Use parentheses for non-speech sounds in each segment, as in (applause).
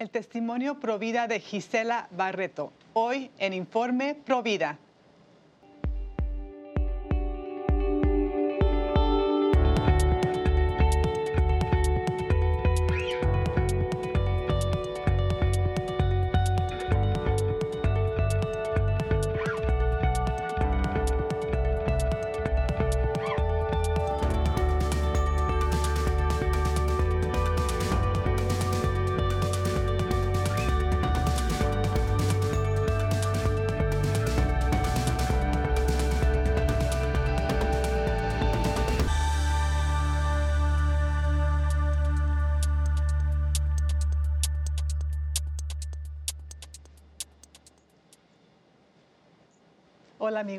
el testimonio Provida de Gisela Barreto, hoy en Informe Provida.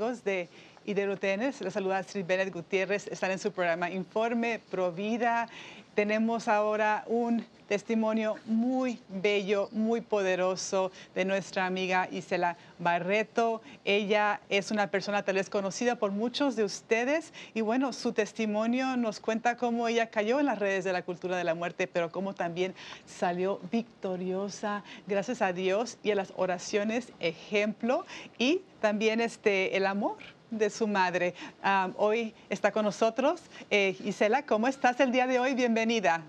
Amigos de IDRUTN, les saluda Astrid Bennett Gutiérrez, están en su programa Informe Provida. Tenemos ahora un testimonio muy bello, muy poderoso de nuestra amiga Isela Barreto. Ella es una persona tal vez conocida por muchos de ustedes y bueno, su testimonio nos cuenta cómo ella cayó en las redes de la cultura de la muerte, pero cómo también salió victoriosa gracias a Dios y a las oraciones ejemplo y también este, el amor de su madre. Hoy está con nosotros eh, Isela. ¿Cómo estás el día de hoy? Bienvenida.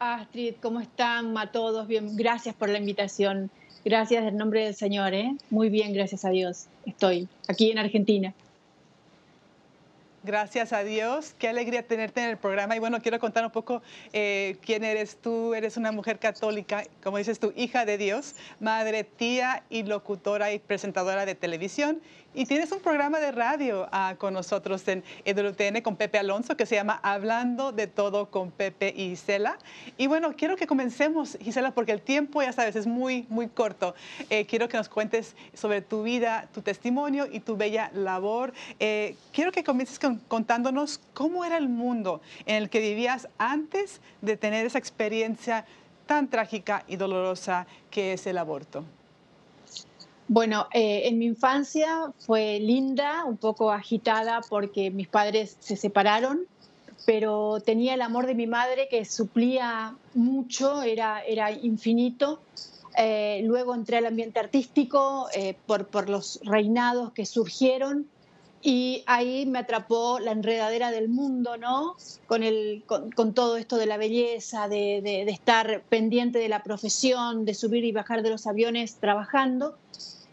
Astrid, ¿cómo están a todos? Bien, gracias por la invitación. Gracias en nombre del Señor, ¿eh? Muy bien, gracias a Dios. Estoy aquí en Argentina. Gracias a Dios. Qué alegría tenerte en el programa. Y bueno, quiero contar un poco eh, quién eres tú. Eres una mujer católica, como dices tú, hija de Dios, madre, tía y locutora y presentadora de televisión. Y tienes un programa de radio ah, con nosotros en EWTN con Pepe Alonso que se llama Hablando de todo con Pepe y Gisela. Y bueno, quiero que comencemos, Gisela, porque el tiempo, ya sabes, es muy, muy corto. Eh, quiero que nos cuentes sobre tu vida, tu testimonio y tu bella labor. Eh, quiero que comiences contándonos cómo era el mundo en el que vivías antes de tener esa experiencia tan trágica y dolorosa que es el aborto. Bueno, eh, en mi infancia fue linda, un poco agitada porque mis padres se separaron, pero tenía el amor de mi madre que suplía mucho, era, era infinito. Eh, luego entré al ambiente artístico eh, por, por los reinados que surgieron y ahí me atrapó la enredadera del mundo, ¿no? Con, el, con, todo esto de la belleza, de, de, de, estar pendiente de la profesión, de subir y bajar de los aviones trabajando.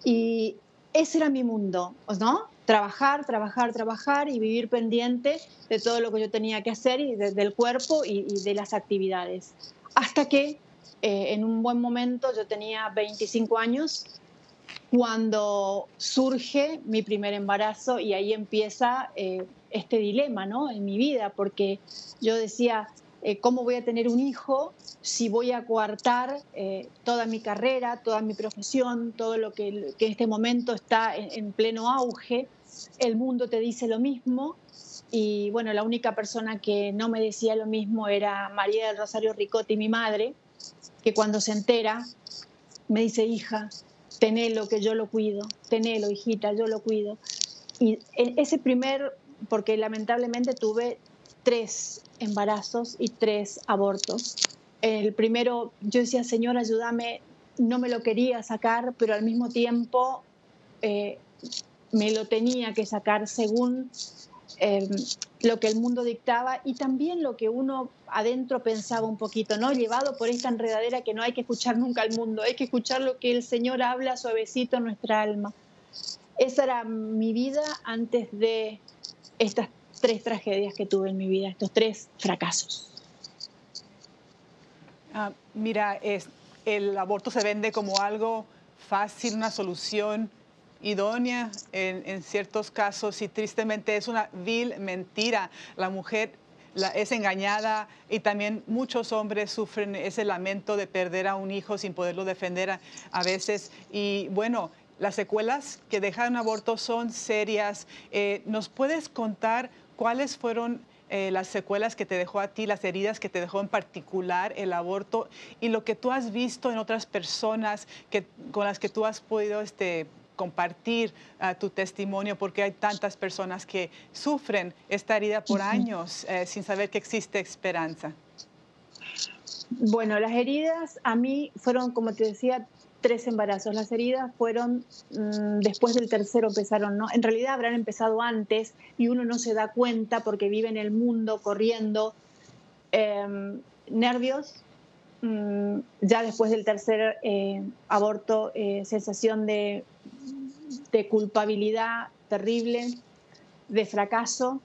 Y ese era mi mundo, ¿no? Trabajar, trabajar, trabajar y vivir pendiente de todo lo que yo tenía que hacer y del cuerpo y, de las actividades. Hasta que eh, en un buen momento, yo tenía 25 años, cuando surge mi primer embarazo y ahí empieza eh, este dilema ¿no? en mi vida, porque yo decía, eh, ¿cómo voy a tener un hijo si voy a coartar eh, toda mi carrera, toda mi profesión, todo lo que, en este momento está en, pleno auge? El mundo te dice lo mismo y bueno, la única persona que no me decía lo mismo era María del Rosario Ricotti, mi madre, que cuando se entera me dice, hija, tenelo que yo lo cuido, tenelo hijita, yo lo cuido. Y ese primer, porque lamentablemente tuve tres embarazos y tres abortos. El primero, yo decía, Señor, ayúdame, no me lo quería sacar, pero al mismo tiempo eh, me lo tenía que sacar según em, lo que el mundo dictaba y también lo que uno adentro pensaba un poquito, ¿no? Llevado por esta enredadera que no hay que escuchar nunca al mundo, hay que escuchar lo que el Señor habla suavecito en nuestra alma. Esa era mi vida antes de estas tres tragedias que tuve en mi vida, estos tres fracasos. Ah, mira, el aborto se vende como algo fácil, una solución idónea en, ciertos casos y tristemente es una vil mentira. La mujer es engañada y también muchos hombres sufren ese lamento de perder a un hijo sin poderlo defender a, a veces. Y bueno, las secuelas que deja un aborto son serias. Eh, ¿Nos puedes contar cuáles fueron eh, las secuelas que te dejó a ti, las heridas que te dejó en particular el aborto y lo que tú has visto en otras personas que, con las que tú has podido este, compartir uh, tu testimonio porque hay tantas personas que sufren esta herida por años eh, sin saber que existe esperanza. Bueno, las heridas a mí fueron, como te decía, tres embarazos. Las heridas fueron mm, después del tercero empezaron, ¿no? En realidad habrán empezado antes y uno no se da cuenta porque vive en el mundo corriendo. Em, nervios, mm, ya después del tercer eh, aborto, eh, sensación de, de, culpabilidad terrible, de fracaso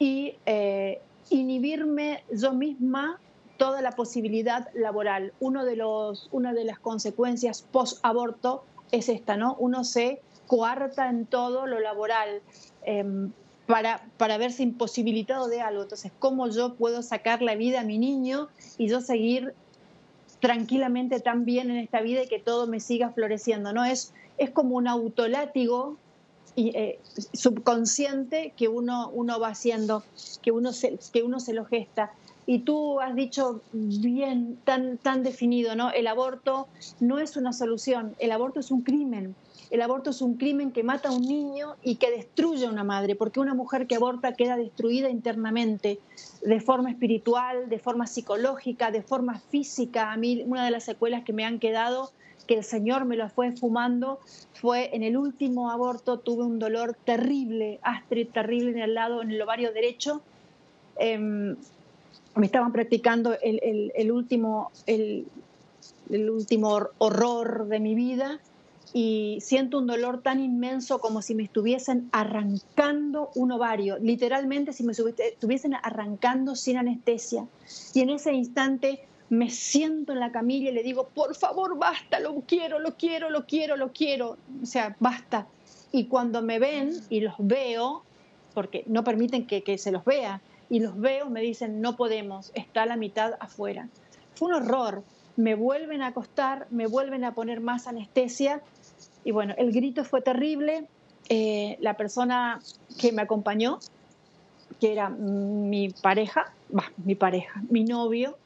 y eh, inhibirme yo misma toda la posibilidad laboral. Uno de los, una de las consecuencias post-aborto es esta, ¿no? Uno se coarta en todo lo laboral em, para, para verse imposibilitado de algo. Entonces, ¿cómo yo puedo sacar la vida a mi niño y yo seguir tranquilamente tan bien en esta vida y que todo me siga floreciendo? ¿no? Es, es como un autolátigo eh, subconsciente que uno, uno va haciendo, que uno, se, que uno se lo gesta. Y tú has dicho bien, tan, tan definido, ¿no? El aborto no es una solución, el aborto es un crimen. El aborto es un crimen que mata a un niño y que destruye a una madre, porque una mujer que aborta queda destruida internamente, de forma espiritual, de forma psicológica, de forma física. A mí una de las secuelas que me han quedado que el Señor me lo fue fumando, fue en el último aborto, tuve un dolor terrible, Astrid, terrible en el lado, en el ovario derecho. Em, me estaban practicando el, último, el, último horror de mi vida y siento un dolor tan inmenso como si me estuviesen arrancando un ovario, literalmente si me estuviesen arrancando sin anestesia. Y en ese instante me siento en la camilla y le digo, por favor, basta, lo quiero, lo quiero, lo quiero, lo quiero. O sea, basta. Y cuando me ven y los veo, porque no permiten que, que se los vea, y los veo, me dicen, no podemos, está la mitad afuera. Fue un horror. Me vuelven a acostar, me vuelven a poner más anestesia y bueno, el grito fue terrible. Eh, la persona que me acompañó, que era mi pareja, mi pareja, mi novio,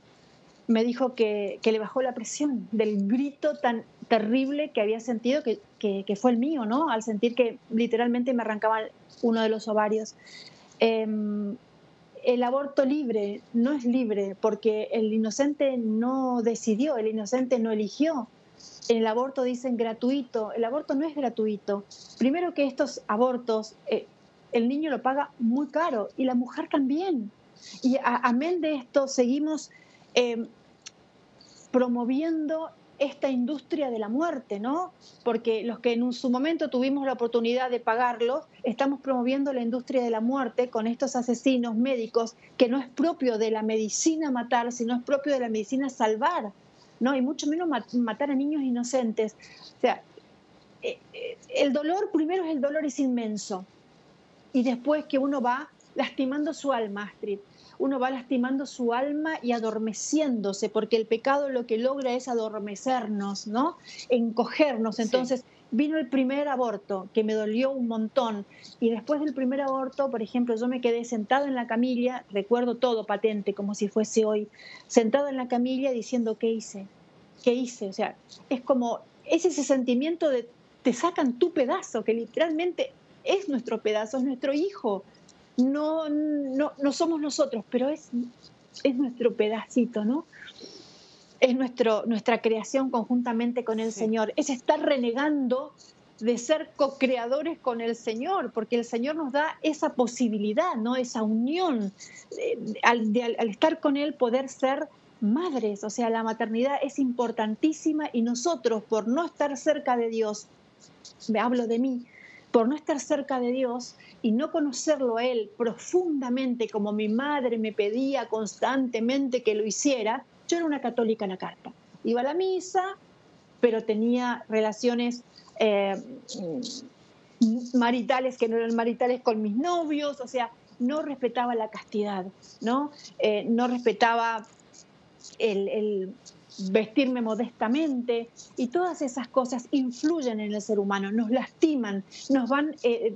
me dijo que, que, le bajó la presión del grito tan terrible que había sentido, que, que, fue el mío, ¿no? Al sentir que literalmente me arrancaba uno de los ovarios. Em, el aborto libre no es libre porque el inocente no decidió, el inocente no eligió. El aborto dicen gratuito, el aborto no es gratuito. Primero que estos abortos, eh, el niño lo paga muy caro y la mujer también. Y amén de esto, seguimos eh, promoviendo esta industria de la muerte, ¿no? Porque los que en su momento tuvimos la oportunidad de pagarlo, estamos promoviendo la industria de la muerte con estos asesinos médicos que no es propio de la medicina matar, sino es propio de la medicina salvar, ¿no? Y mucho menos matar a niños inocentes. O sea, eh, eh, el dolor, primero es el dolor es inmenso, y después que uno va lastimando su alma, Astrid uno va lastimando su alma y adormeciéndose, porque el pecado lo que logra es adormecernos, ¿no? Encogernos. Entonces, vino el primer aborto, que me dolió un montón, y después del primer aborto, por ejemplo, yo me quedé sentado en la camilla, recuerdo todo patente, como si fuese hoy, sentado en la camilla diciendo, ¿qué hice? ¿Qué hice? O sea, es como, es ese sentimiento de, te sacan tu pedazo, que literalmente es nuestro pedazo, es nuestro hijo, no, no, no somos nosotros, pero es, es nuestro pedacito, ¿no? Es nuestro, nuestra creación conjuntamente con el Señor. Es estar renegando de ser co-creadores con el Señor, porque el Señor nos da esa posibilidad, ¿no? esa unión, al, al, estar con Él poder ser madres, o sea, la maternidad es importantísima y nosotros por no estar cerca de Dios, me hablo de mí, por no estar cerca de Dios y no conocerlo a Él profundamente como mi madre me pedía constantemente que lo hiciera, yo era una católica en la carta. Iba a la misa, pero tenía relaciones eh, maritales que no eran maritales con mis novios, o sea, no respetaba la castidad, ¿no? Eh, no respetaba el, vestirme modestamente y todas esas cosas influyen en el ser humano, nos lastiman, nos van eh,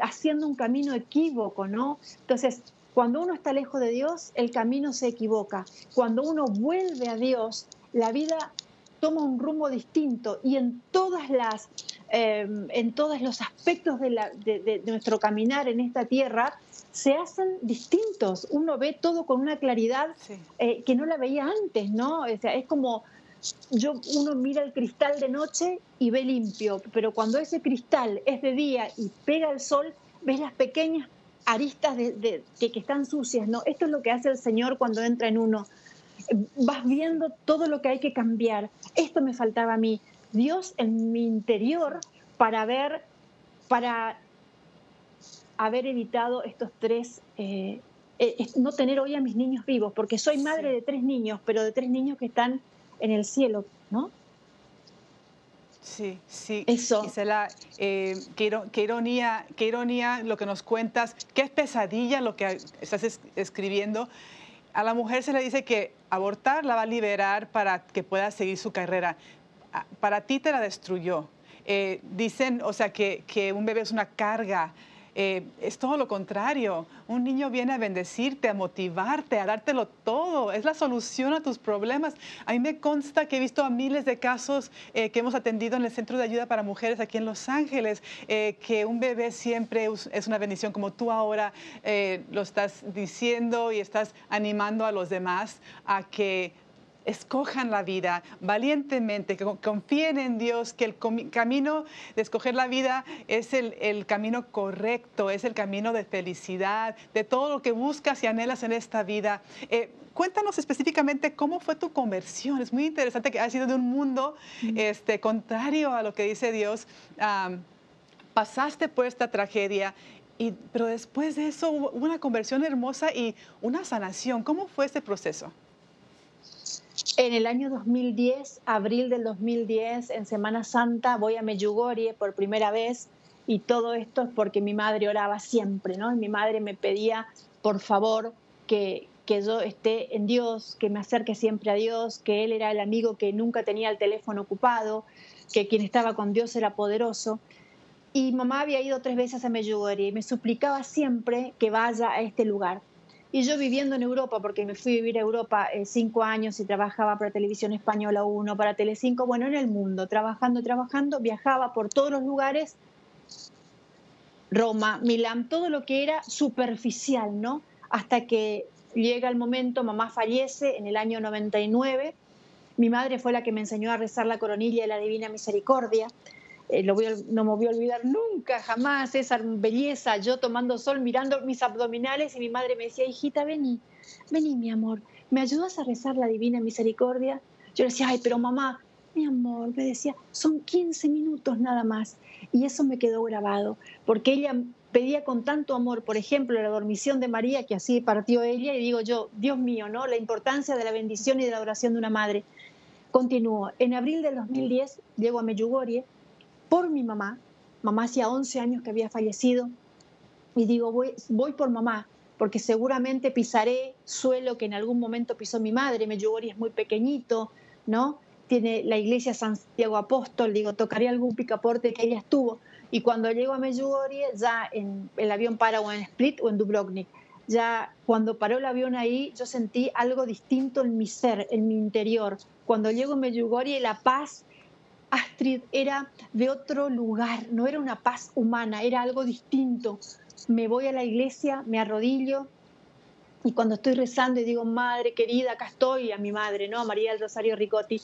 haciendo un camino equívoco, ¿no? Entonces, cuando uno está lejos de Dios, el camino se equivoca. Cuando uno vuelve a Dios, la vida toma un rumbo distinto y en todas las em, en todos los aspectos de, nuestro caminar en esta tierra, se hacen distintos. Uno ve todo con una claridad eh, que no la veía antes, ¿no? O sea, es como yo, uno mira el cristal de noche y ve limpio, pero cuando ese cristal es de día y pega el sol, ves las pequeñas aristas de, que, que, están sucias, ¿no? Esto es lo que hace el Señor cuando entra en uno. Vas viendo todo lo que hay que cambiar. Esto me faltaba a mí. Dios en mi interior para ver, para haber evitado estos tres, eh, eh, no tener hoy a mis niños vivos, porque soy madre de tres niños, pero de tres niños que están en el cielo, ¿no? Sí, sí. Eso. Gisela, eh, qué, ironía, qué ironía lo que nos cuentas, qué pesadilla lo que estás escribiendo. A la mujer se le dice que abortar la va a liberar para que pueda seguir su carrera. Ah, para ti te la destruyó. Eh, dicen, o sea, que, que un bebé es una carga eh, es todo lo contrario. Un niño viene a bendecirte, a motivarte, a dártelo todo. Es la solución a tus problemas. A mí me consta que he visto a miles de casos eh, que hemos atendido en el Centro de Ayuda para Mujeres aquí en Los Ángeles, eh, que un bebé siempre es una bendición, como tú ahora lo estás diciendo y estás animando a los demás a que escojan la vida valientemente, que confíen en Dios, que el camino de escoger la vida es el, camino correcto, es el camino de felicidad, de todo lo que buscas y anhelas en esta vida. Eh, cuéntanos específicamente cómo fue tu conversión. Es muy interesante que ha sido de un mundo este, contrario a lo que dice Dios. pasaste por esta tragedia y, pero después de eso hubo una conversión hermosa y una sanación. ¿Cómo fue ese proceso? En el año 2010, abril del 2010, en Semana Santa, voy a Medjugorje por primera vez y todo esto es porque mi madre oraba siempre, ¿no? Y mi madre me pedía, por favor, que, que yo esté en Dios, que me acerque siempre a Dios, que Él era el amigo que nunca tenía el teléfono ocupado, que quien estaba con Dios era poderoso. Y mamá había ido tres veces a Medjugorje y me suplicaba siempre que vaya a este lugar. Y yo viviendo en Europa, porque me fui a vivir a Europa eh, cinco años y trabajaba para Televisión Española 1, para Telecinco, bueno, en el mundo, trabajando, trabajando, viajaba por todos los lugares, Roma, Milán, todo lo que era superficial, ¿no? Hasta que llega el momento, mamá fallece en el año 99, mi madre fue la que me enseñó a rezar la coronilla de la Divina Misericordia, eh, lo no me voy a olvidar nunca, jamás, esa belleza, yo tomando sol, mirando mis abdominales y mi madre me decía, hijita, vení, vení mi amor, ¿me ayudas a rezar la divina misericordia? Yo le decía, ay, pero mamá, mi amor, me decía, son 15 minutos nada más. Y eso me quedó grabado, porque ella pedía con tanto amor, por ejemplo, la dormición de María, que así partió ella, y digo yo, Dios mío, ¿no? La importancia de la bendición y de la oración de una madre. Continúo. En abril del 2010 llego a Medjugorje por mi mamá. Mamá hacía 11 años que había fallecido y digo, voy, por mamá, porque seguramente pisaré suelo que en algún momento pisó mi madre. Medjugorje es muy pequeñito, ¿no? Tiene la iglesia Santiago Apóstol, digo, tocaré algún picaporte que ella estuvo. Y cuando llego a Medjugorje, ya en, el avión para o en Split o en Dubrovnik. Ya cuando paró el avión ahí, yo sentí algo distinto en mi ser, en mi interior. Cuando llego a Medjugorje, la paz Astrid era de otro lugar, no era una paz humana, era algo distinto. Me voy a la iglesia, me arrodillo y cuando estoy rezando y digo, madre querida, acá estoy, a mi madre, ¿no? A María del Rosario Ricotti.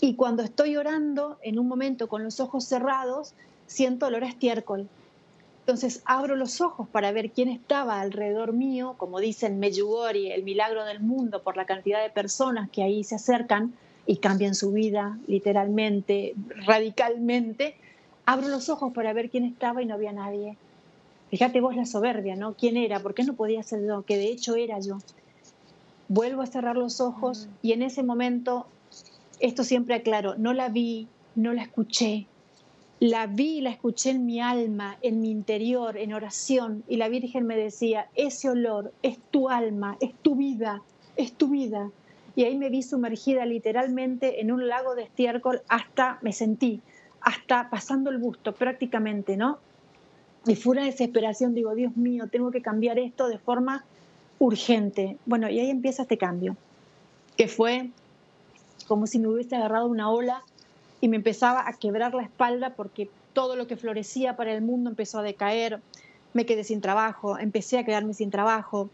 Y cuando estoy orando, en un momento con los ojos cerrados, siento olor a estiércol. Entonces abro los ojos para ver quién estaba alrededor mío, como dicen Medjugorje, el milagro del mundo por la cantidad de personas que ahí se acercan y cambian su vida literalmente, radicalmente, abro los ojos para ver quién estaba y no había nadie. Fíjate vos la soberbia, ¿no? ¿Quién era? ¿Por qué no podía ser yo? Que de hecho era yo. Vuelvo a cerrar los ojos y en ese momento, esto siempre aclaro, no la vi, no la escuché. La vi la escuché en mi alma, en mi interior, en oración. Y la Virgen me decía, ese olor es tu alma, es tu vida, es tu vida y ahí me vi sumergida literalmente en un lago de estiércol hasta me sentí, hasta pasando el busto prácticamente, ¿no? Y fue una desesperación, digo, Dios mío, tengo que cambiar esto de forma urgente. Bueno, y ahí empieza este cambio, que fue como si me hubiese agarrado una ola y me empezaba a quebrar la espalda porque todo lo que florecía para el mundo empezó a decaer, me quedé sin trabajo, empecé a quedarme sin trabajo.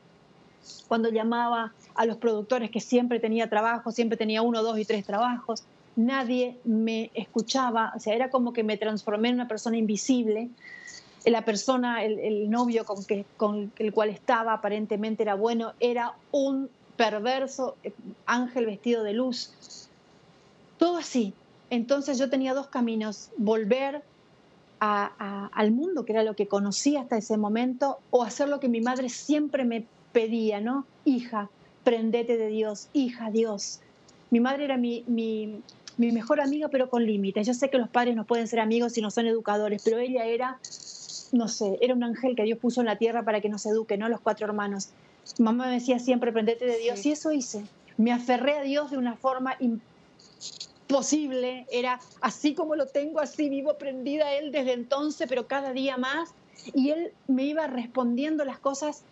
Cuando llamaba a los productores que siempre tenía trabajo, siempre tenía uno, dos y tres trabajos, nadie me escuchaba, o sea, era como que me transformé en una persona invisible. La persona, el, novio con, el cual estaba aparentemente era bueno, era un perverso eh, ángel vestido de luz. Todo así. Entonces yo tenía dos caminos, volver al mundo, que era lo que conocía hasta ese momento, o hacer lo que mi madre siempre me pedía, ¿no? Hija, prendete de Dios, hija, Dios. Mi madre era mi, mi, mi mejor amiga, pero con límites. Yo sé que los padres no pueden ser amigos si no son educadores, pero ella era, no sé, era un ángel que Dios puso en la tierra para que nos eduque, ¿no? Los cuatro hermanos. Mamá me decía siempre, prendete de Dios, y eso hice. Me aferré a Dios de una forma posible, era así como lo tengo, así vivo prendida a Él desde entonces, pero cada día más. Y Él me iba respondiendo las cosas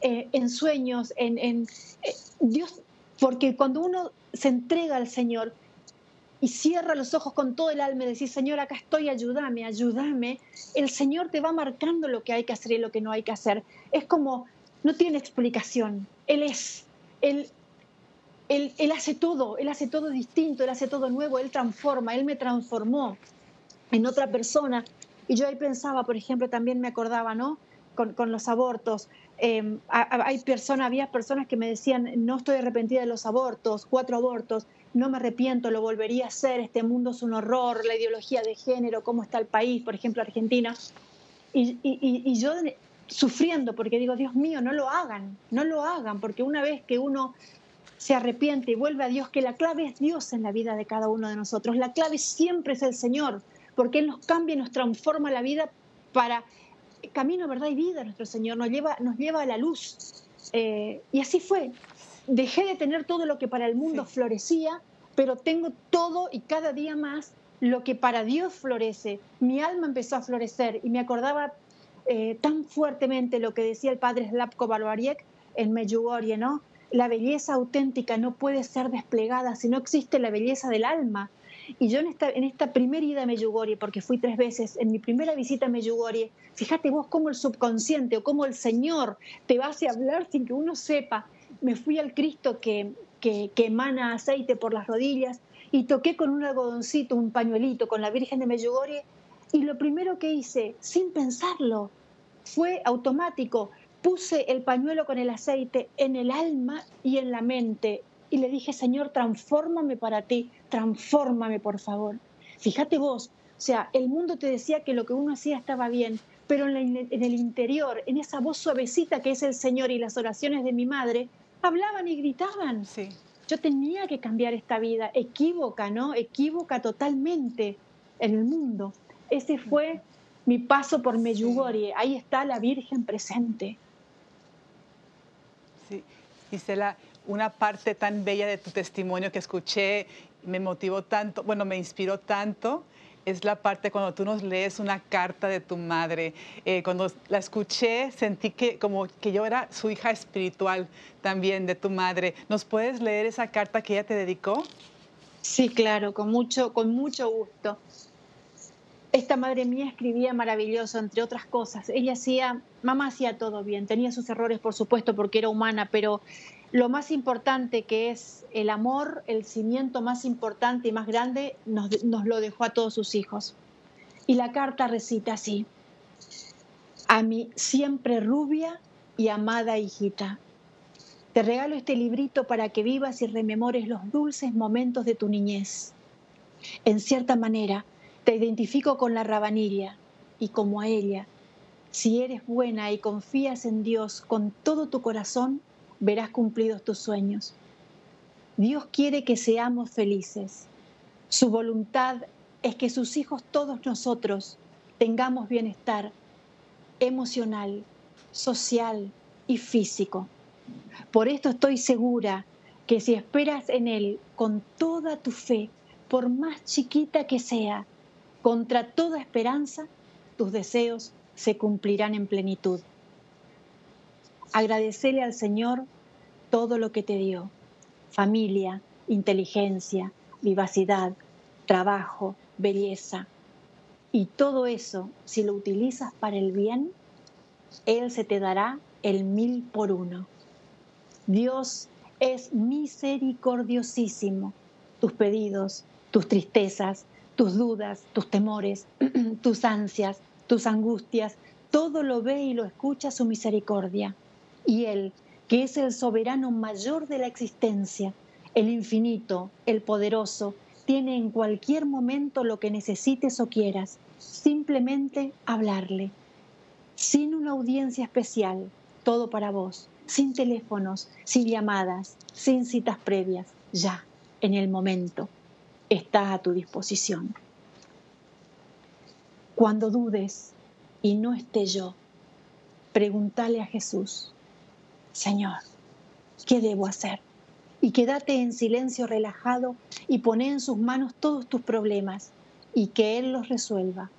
eh, en sueños, en, en eh, Dios, porque cuando uno se entrega al Señor y cierra los ojos con todo el alma y decir, Señor, acá estoy, ayúdame, ayúdame, el Señor te va marcando lo que hay que hacer y lo que no hay que hacer. Es como, no tiene explicación, Él es, Él él, hace todo, Él hace todo distinto, Él hace todo nuevo, Él transforma, Él me transformó en otra persona. Y yo ahí pensaba, por ejemplo, también me acordaba, ¿no? Con, los abortos. Em, hay personas, había personas que me decían, no estoy arrepentida de los abortos, cuatro abortos, no me arrepiento, lo volvería a hacer, este mundo es un horror, la ideología de género, cómo está el país, por ejemplo, Argentina. Y, y yo sufriendo, porque digo, Dios mío, no lo hagan, no lo hagan, porque una vez que uno se arrepiente y vuelve a Dios, que la clave es Dios en la vida de cada uno de nosotros. La clave siempre es el Señor, porque Él nos cambia y nos transforma la vida para camino, verdad y vida. Nuestro Señor nos lleva, nos lleva a la luz. Eh, y así fue. Dejé de tener todo lo que para el mundo florecía, pero tengo todo y cada día más lo que para Dios florece. Mi alma empezó a florecer y me acordaba eh, tan fuertemente lo que decía el padre Slavko Balvariek en Medjugorje, ¿no? la belleza auténtica no puede ser desplegada si no existe la belleza del alma. Y yo en esta, primera ida a Medjugorje, porque fui tres veces, en mi primera visita a Medjugorje, fíjate vos cómo el subconsciente o cómo el Señor te va a hablar sin que uno sepa. Me fui al Cristo que, que, que emana aceite por las rodillas y toqué con un algodoncito, un pañuelito con la Virgen de Medjugorje y lo primero que hice, sin pensarlo, fue automático puse el pañuelo con el aceite en el alma y en la mente y le dije, Señor, transfórmame para ti, transfórmame por favor. Fíjate vos, o sea, el mundo te decía que lo que uno hacía estaba bien, pero en, el interior, en esa voz suavecita que es el Señor y las oraciones de mi madre, hablaban y gritaban. Sí. Yo tenía que cambiar esta vida, equívoca, ¿no? Equívoca totalmente en el mundo. Ese fue mi paso por Meyugori. Ahí está la Virgen presente. Sí, Gisela, una parte tan bella de tu testimonio que escuché, me motivó tanto, bueno, me inspiró tanto, es la parte cuando tú nos lees una carta de tu madre. Eh, cuando la escuché, sentí que como que yo era su hija espiritual también de tu madre. ¿Nos puedes leer esa carta que ella te dedicó? Sí, claro, con mucho, con mucho gusto. Esta madre mía escribía maravilloso, entre otras cosas. Ella hacía, mamá hacía todo bien, tenía sus errores, por supuesto, porque era humana, pero lo más importante que es el amor, el cimiento más importante y más grande, nos, lo dejó a todos sus hijos. Y la carta recita así, a mi siempre rubia y amada hijita. Te regalo este librito para que vivas y rememores los dulces momentos de tu niñez. En cierta manera, te identifico con la rabanilla y como a ella. Si eres buena y confías en Dios con todo tu corazón, verás cumplidos tus sueños. Dios quiere que seamos felices. Su voluntad es que sus hijos, todos nosotros, tengamos bienestar emocional, social y físico. Por esto estoy segura que si esperas en Él con toda tu fe, por más chiquita que sea, contra toda esperanza, tus deseos se cumplirán en plenitud. Agradecele al Señor todo lo que te dio, familia, inteligencia, vivacidad, trabajo, belleza. Y todo eso, si lo utilizas para el bien, Él se te dará el mil por uno. Dios es misericordiosísimo. Tus pedidos, tus tristezas, tus dudas, tus temores, (clears throat) tus ansias, tus angustias, todo lo ve y lo escucha su misericordia. Y Él, que es el soberano mayor de la existencia, el infinito, el poderoso, tiene en cualquier momento lo que necesites o quieras, simplemente hablarle, sin una audiencia especial, todo para vos, sin teléfonos, sin llamadas, sin citas previas, ya, en el momento, está a tu disposición. Cuando dudes y no esté yo, pregúntale a Jesús, Señor, ¿qué debo hacer? Y quédate en silencio relajado y poné en sus manos todos tus problemas y que Él los resuelva.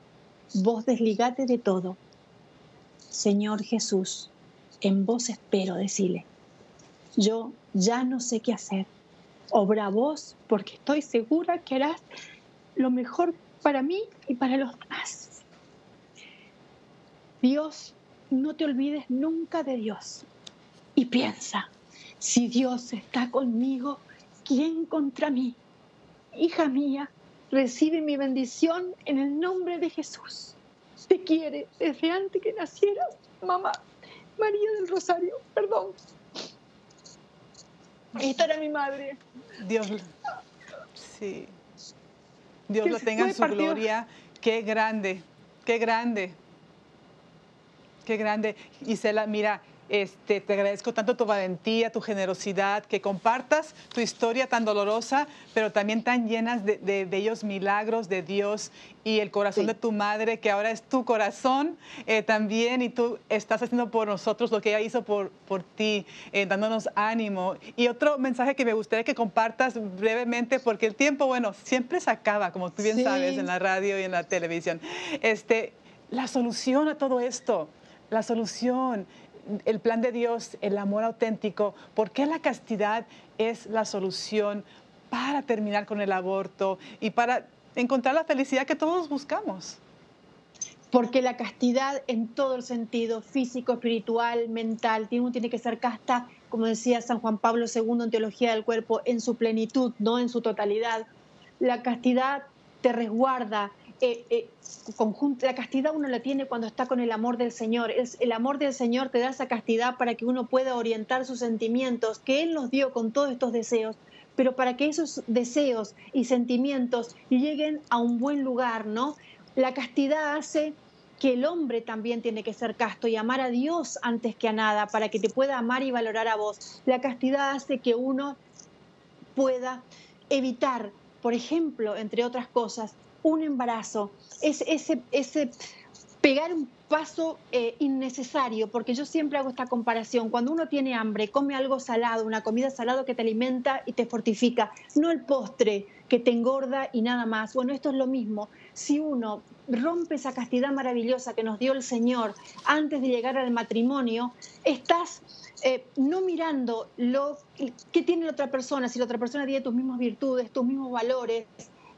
Vos desligate de todo. Señor Jesús, en vos espero, decile. Yo ya no sé qué hacer. Obra vos porque estoy segura que harás lo mejor para mí y para los demás. Dios, no te olvides nunca de Dios. Y piensa, si Dios está conmigo, ¿quién contra mí? Hija mía, recibe mi bendición en el nombre de Jesús. Te quiere desde antes que nacieras, mamá. María del Rosario, perdón. Esta era mi madre. Dios, sí. Dios lo tenga en su gloria. Qué grande, qué grande. Qué grande. Isela, mira, este, te agradezco tanto tu valentía, tu generosidad, que compartas tu historia tan dolorosa, pero también tan llenas de, bellos milagros de Dios y el corazón de tu madre, que ahora es tu corazón eh, también, y tú estás haciendo por nosotros lo que ella hizo por, por ti, eh, dándonos ánimo. Y otro mensaje que me gustaría que compartas brevemente, porque el tiempo, bueno, siempre se acaba, como tú bien sabes, en la radio y en la televisión. Este, la solución a todo esto, la solución el plan de Dios, el amor auténtico, ¿por qué la castidad es la solución para terminar con el aborto y para encontrar la felicidad que todos buscamos? Porque la castidad en todo el sentido, físico, espiritual, mental, tiene que ser casta, como decía San Juan Pablo II en Teología del Cuerpo, en su plenitud, no en su totalidad. La castidad te resguarda, eh, eh la castidad uno la tiene cuando está con el amor del Señor. Es, el amor del Señor te da esa castidad para que uno pueda orientar sus sentimientos, que Él nos dio con todos estos deseos, pero para que esos deseos y sentimientos lleguen a un buen lugar, ¿no? La castidad hace que el hombre también tiene que ser casto y amar a Dios antes que a nada, para que te pueda amar y valorar a vos. La castidad hace que uno pueda evitar, por ejemplo, entre otras cosas, un embarazo, es ese, ese pegar un paso eh, innecesario, porque yo siempre hago esta comparación. Cuando uno tiene hambre, come algo salado, una comida salada que te alimenta y te fortifica, no el postre que te engorda y nada más. Bueno, esto es lo mismo. Si uno rompe esa castidad maravillosa que nos dio el Señor antes de llegar al matrimonio, estás eh, no mirando lo que tiene la otra persona, si la otra persona tiene tus mismas virtudes, tus mismos valores,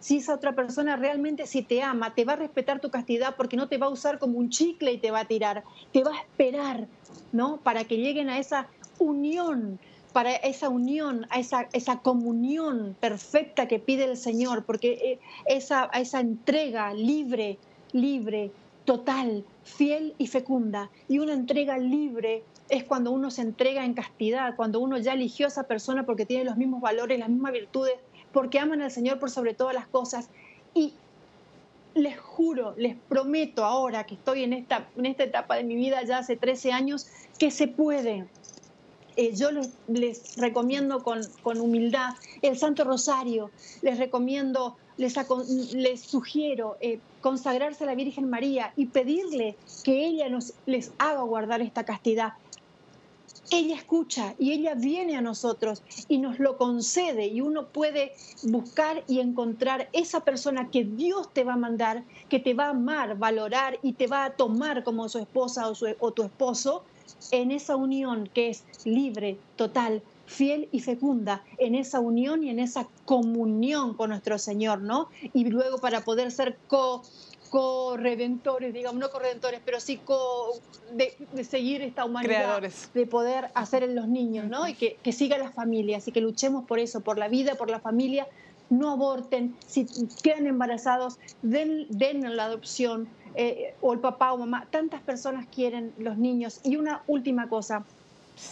si esa otra persona realmente si te ama, te va a respetar tu castidad porque no te va a usar como un chicle y te va a tirar, te va a esperar, ¿no? Para que lleguen a esa unión, para esa unión, a esa, esa comunión perfecta que pide el Señor, porque eh, esa, esa entrega libre, libre, total, fiel y fecunda, y una entrega libre es cuando uno se entrega en castidad, cuando uno ya eligió a esa persona porque tiene los mismos valores, las mismas virtudes porque aman al Señor por sobre todas las cosas. Y les juro, les prometo ahora que estoy en esta, en esta etapa de mi vida ya hace 13 años, que se puede. Eh, yo les, recomiendo con, humildad el Santo Rosario, les recomiendo, les, les sugiero eh, consagrarse a la Virgen María y pedirle que ella nos, les haga guardar esta castidad ella escucha y ella viene a nosotros y nos lo concede y uno puede buscar y encontrar esa persona que Dios te va a mandar, que te va a amar, valorar y te va a tomar como su esposa o, tu esposo en esa unión que es libre, total, fiel y fecunda en esa unión y en esa comunión con nuestro Señor, ¿no? Y luego para poder ser co co-redentores, digamos, no co-redentores, pero sí co de, seguir esta humanidad, de poder hacer en los niños, ¿no? Y que, que siga la familia, así que luchemos por eso, por la vida, por la familia, no aborten, si quedan embarazados, den, den la adopción, eh, o el papá o mamá, tantas personas quieren los niños. Y una última cosa,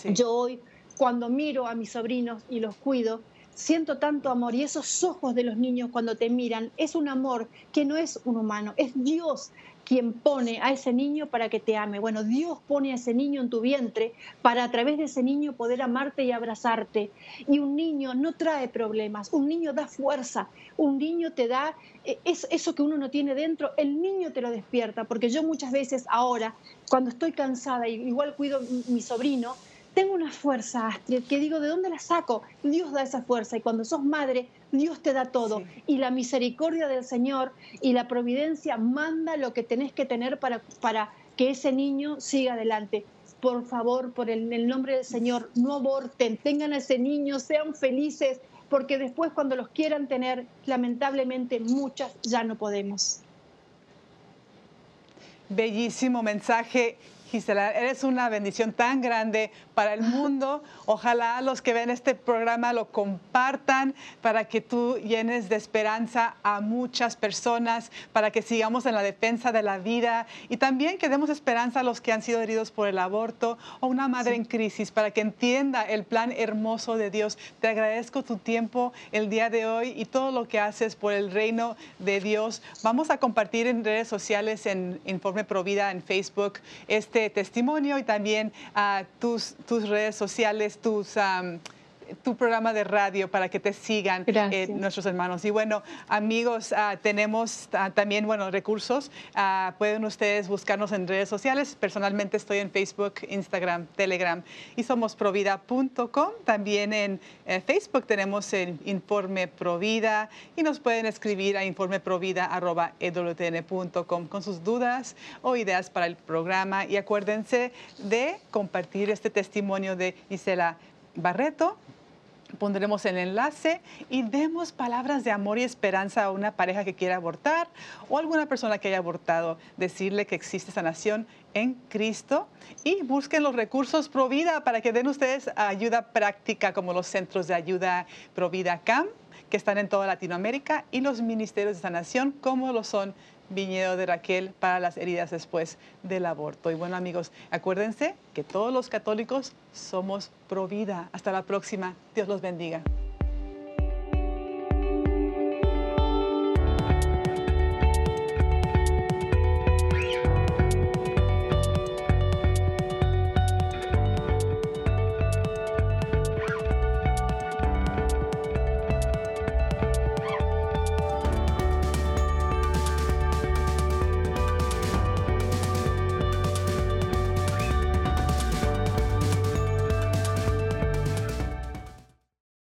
yo hoy cuando miro a mis sobrinos y los cuido, siento tanto amor y esos ojos de los niños cuando te miran es un amor que no es un humano, es Dios quien pone a ese niño para que te ame. Bueno, Dios pone a ese niño en tu vientre para a través de ese niño poder amarte y abrazarte. Y un niño no trae problemas, un niño da fuerza, un niño te da eh, eso que uno no tiene dentro, el niño te lo despierta, porque yo muchas veces ahora, cuando estoy cansada, igual cuido mi sobrino, tengo una fuerza, Astrid, que digo, ¿de dónde la saco? Dios da esa fuerza y cuando sos madre, Dios te da todo. Y la misericordia del Señor y la providencia manda lo que tenés que tener para, para que ese niño siga adelante. Por favor, por el, el nombre del Señor, no aborten, tengan a ese niño, sean felices, porque después cuando los quieran tener, lamentablemente muchas ya no podemos. Bellísimo mensaje Gisela, eres una bendición tan grande para el mundo. Ojalá los que ven este programa lo compartan para que tú llenes de esperanza a muchas personas, para que sigamos en la defensa de la vida y también que demos esperanza a los que han sido heridos por el aborto o una madre en crisis, para que entienda el plan hermoso de Dios. Te agradezco tu tiempo el día de hoy y todo lo que haces por el reino de Dios. Vamos a compartir en redes sociales, en Informe Provida, en Facebook, este testimonio y también a tus, tus redes sociales, tus tu programa de radio para que te sigan eh, nuestros hermanos. Y bueno, amigos, ah, tenemos ah, también, bueno, recursos. Ah, pueden ustedes buscarnos en redes sociales. Personalmente estoy en Facebook, Instagram, Telegram y somos provida.com. También en eh, Facebook tenemos el Informe Provida y nos pueden escribir a informeprovida.com con sus dudas o ideas para el programa. Y acuérdense de compartir este testimonio de Isela Barreto Pondremos el enlace y demos palabras de amor y esperanza a una pareja que quiera abortar o alguna persona que haya abortado. Decirle que existe sanación en Cristo y busquen los recursos Provida para que den ustedes ayuda práctica como los centros de ayuda Provida CAM que están en toda Latinoamérica y los ministerios de sanación como lo son viñedo de Raquel para las heridas después del aborto. Y bueno amigos, acuérdense que todos los católicos somos pro vida. Hasta la próxima. Dios los bendiga.